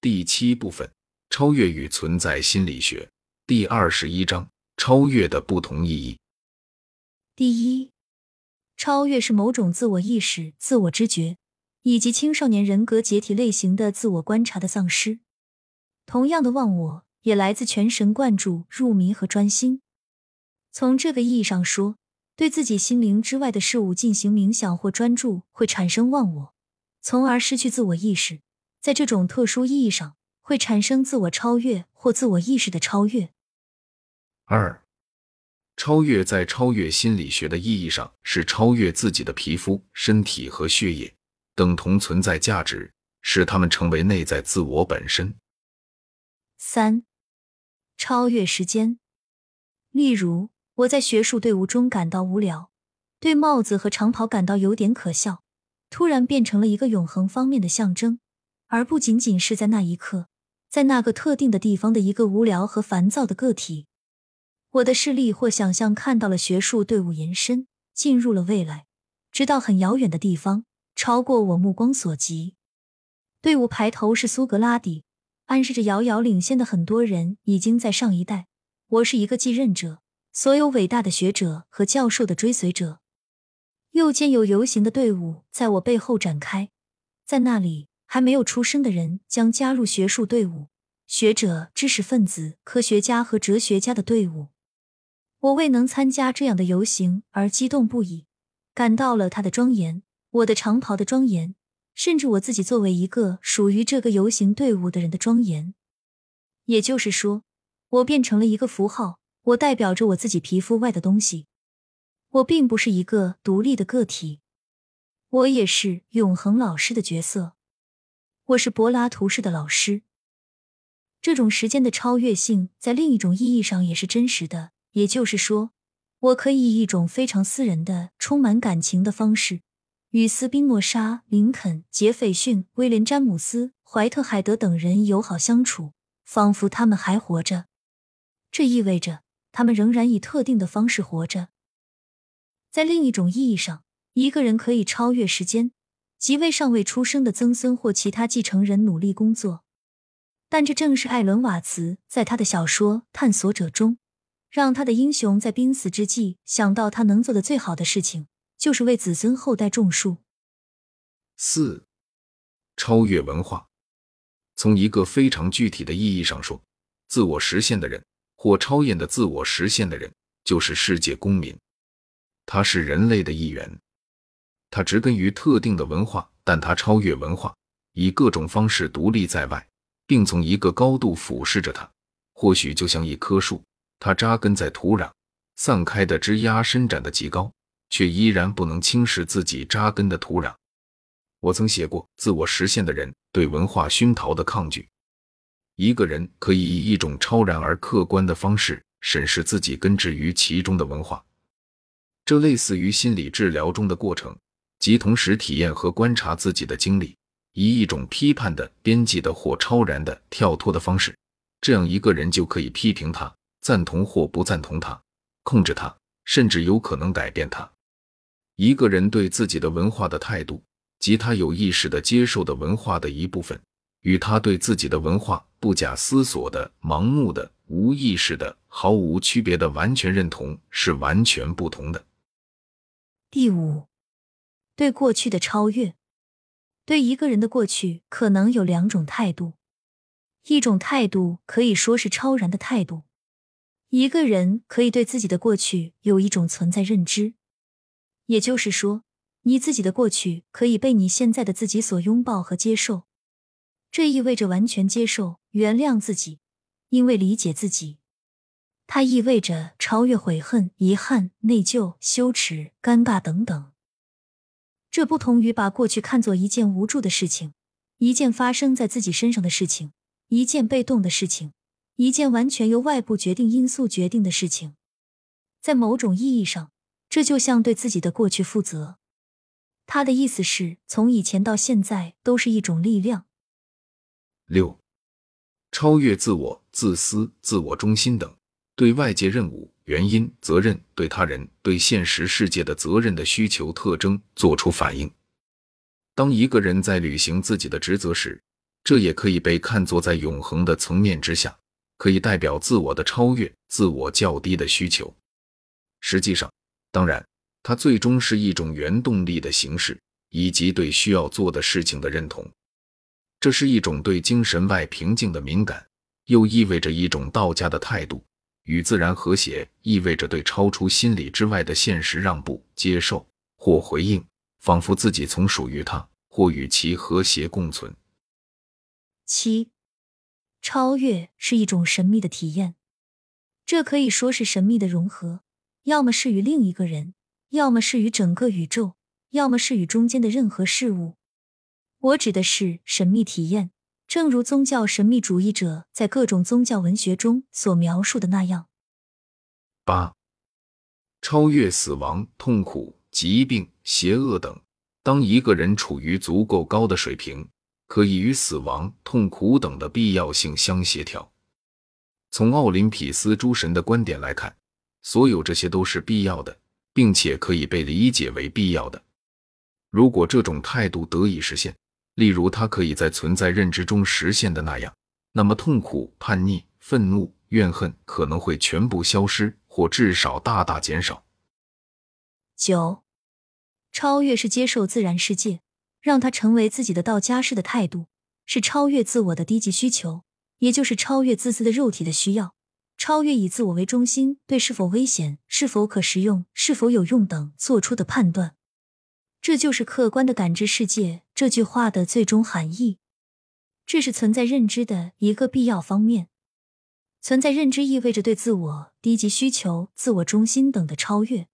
第七部分：超越与存在心理学。第二十一章：超越的不同意义。第一，超越是某种自我意识、自我知觉以及青少年人格解体类型的自我观察的丧失。同样的忘我，也来自全神贯注、入迷和专心。从这个意义上说，对自己心灵之外的事物进行冥想或专注，会产生忘我，从而失去自我意识。在这种特殊意义上，会产生自我超越或自我意识的超越。二，超越在超越心理学的意义上是超越自己的皮肤、身体和血液，等同存在价值，使他们成为内在自我本身。三，超越时间。例如，我在学术队伍中感到无聊，对帽子和长袍感到有点可笑，突然变成了一个永恒方面的象征。而不仅仅是在那一刻，在那个特定的地方的一个无聊和烦躁的个体，我的视力或想象看到了学术队伍延伸，进入了未来，直到很遥远的地方，超过我目光所及。队伍排头是苏格拉底，暗示着遥遥领先的很多人已经在上一代。我是一个继任者，所有伟大的学者和教授的追随者。右肩有游行的队伍在我背后展开，在那里。还没有出生的人将加入学术队伍，学者、知识分子、科学家和哲学家的队伍。我为能参加这样的游行而激动不已，感到了他的庄严，我的长袍的庄严，甚至我自己作为一个属于这个游行队伍的人的庄严。也就是说，我变成了一个符号，我代表着我自己皮肤外的东西。我并不是一个独立的个体，我也是永恒老师的角色。我是柏拉图式的老师。这种时间的超越性，在另一种意义上也是真实的。也就是说，我可以以一种非常私人的、充满感情的方式，与斯宾诺莎、林肯、杰斐逊、威廉·詹姆斯、怀特海德等人友好相处，仿佛他们还活着。这意味着他们仍然以特定的方式活着。在另一种意义上，一个人可以超越时间。即为尚未出生的曾孙或其他继承人努力工作，但这正是艾伦·瓦茨在他的小说《探索者》中，让他的英雄在濒死之际想到他能做的最好的事情，就是为子孙后代种树。四、超越文化。从一个非常具体的意义上说，自我实现的人或超验的自我实现的人，就是世界公民，他是人类的一员。它植根于特定的文化，但它超越文化，以各种方式独立在外，并从一个高度俯视着它。或许就像一棵树，它扎根在土壤，散开的枝丫伸展的极高，却依然不能侵蚀自己扎根的土壤。我曾写过，自我实现的人对文化熏陶的抗拒。一个人可以以一种超然而客观的方式审视自己根植于其中的文化，这类似于心理治疗中的过程。即同时体验和观察自己的经历，以一种批判的、边际的或超然的、跳脱的方式，这样一个人就可以批评他、赞同或不赞同他、控制他，甚至有可能改变他。一个人对自己的文化的态度，及他有意识的接受的文化的一部分，与他对自己的文化不假思索的、盲目的、无意识的、毫无区别的完全认同，是完全不同的。第五。对过去的超越，对一个人的过去可能有两种态度。一种态度可以说是超然的态度，一个人可以对自己的过去有一种存在认知，也就是说，你自己的过去可以被你现在的自己所拥抱和接受。这意味着完全接受、原谅自己，因为理解自己。它意味着超越悔恨、遗憾、内疚、羞耻、尴尬等等。这不同于把过去看作一件无助的事情，一件发生在自己身上的事情，一件被动的事情，一件完全由外部决定因素决定的事情。在某种意义上，这就像对自己的过去负责。他的意思是从以前到现在都是一种力量。六，超越自我、自私、自我中心等对外界任务。原因、责任、对他人、对现实世界的责任的需求特征做出反应。当一个人在履行自己的职责时，这也可以被看作在永恒的层面之下，可以代表自我的超越、自我较低的需求。实际上，当然，它最终是一种原动力的形式，以及对需要做的事情的认同。这是一种对精神外平静的敏感，又意味着一种道家的态度。与自然和谐，意味着对超出心理之外的现实让步、接受或回应，仿佛自己从属于它，或与其和谐共存。七，超越是一种神秘的体验，这可以说是神秘的融合，要么是与另一个人，要么是与整个宇宙，要么是与中间的任何事物。我指的是神秘体验。正如宗教神秘主义者在各种宗教文学中所描述的那样，八超越死亡、痛苦、疾病、邪恶等。当一个人处于足够高的水平，可以与死亡、痛苦等的必要性相协调。从奥林匹斯诸神的观点来看，所有这些都是必要的，并且可以被理解为必要的。如果这种态度得以实现，例如，它可以在存在认知中实现的那样，那么痛苦、叛逆、愤怒、怨恨可能会全部消失，或至少大大减少。九，超越是接受自然世界，让它成为自己的道家式的态度，是超越自我的低级需求，也就是超越自私的肉体的需要，超越以自我为中心对是否危险、是否可食用、是否有用等做出的判断。这就是客观的感知世界这句话的最终含义。这是存在认知的一个必要方面。存在认知意味着对自我低级需求、自我中心等的超越。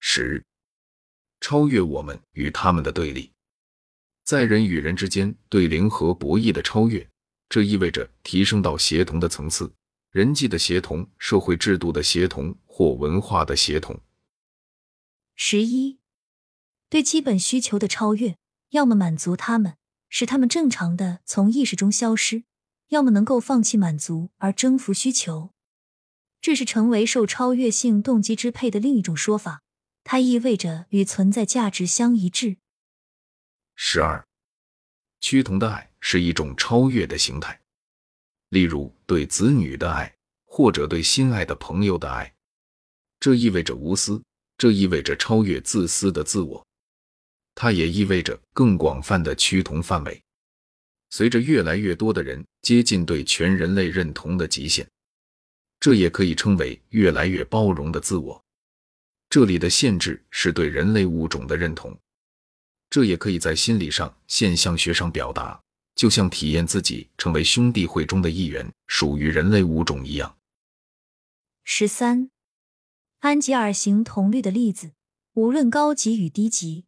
十，超越我们与他们的对立，在人与人之间对零和博弈的超越。这意味着提升到协同的层次，人际的协同、社会制度的协同或文化的协同。十一。对基本需求的超越，要么满足他们，使他们正常的从意识中消失；要么能够放弃满足而征服需求。这是成为受超越性动机支配的另一种说法，它意味着与存在价值相一致。十二，趋同的爱是一种超越的形态，例如对子女的爱，或者对心爱的朋友的爱。这意味着无私，这意味着超越自私的自我。它也意味着更广泛的趋同范围。随着越来越多的人接近对全人类认同的极限，这也可以称为越来越包容的自我。这里的限制是对人类物种的认同。这也可以在心理上、现象学上表达，就像体验自己成为兄弟会中的一员，属于人类物种一样。十三，安吉尔形同律的例子，无论高级与低级。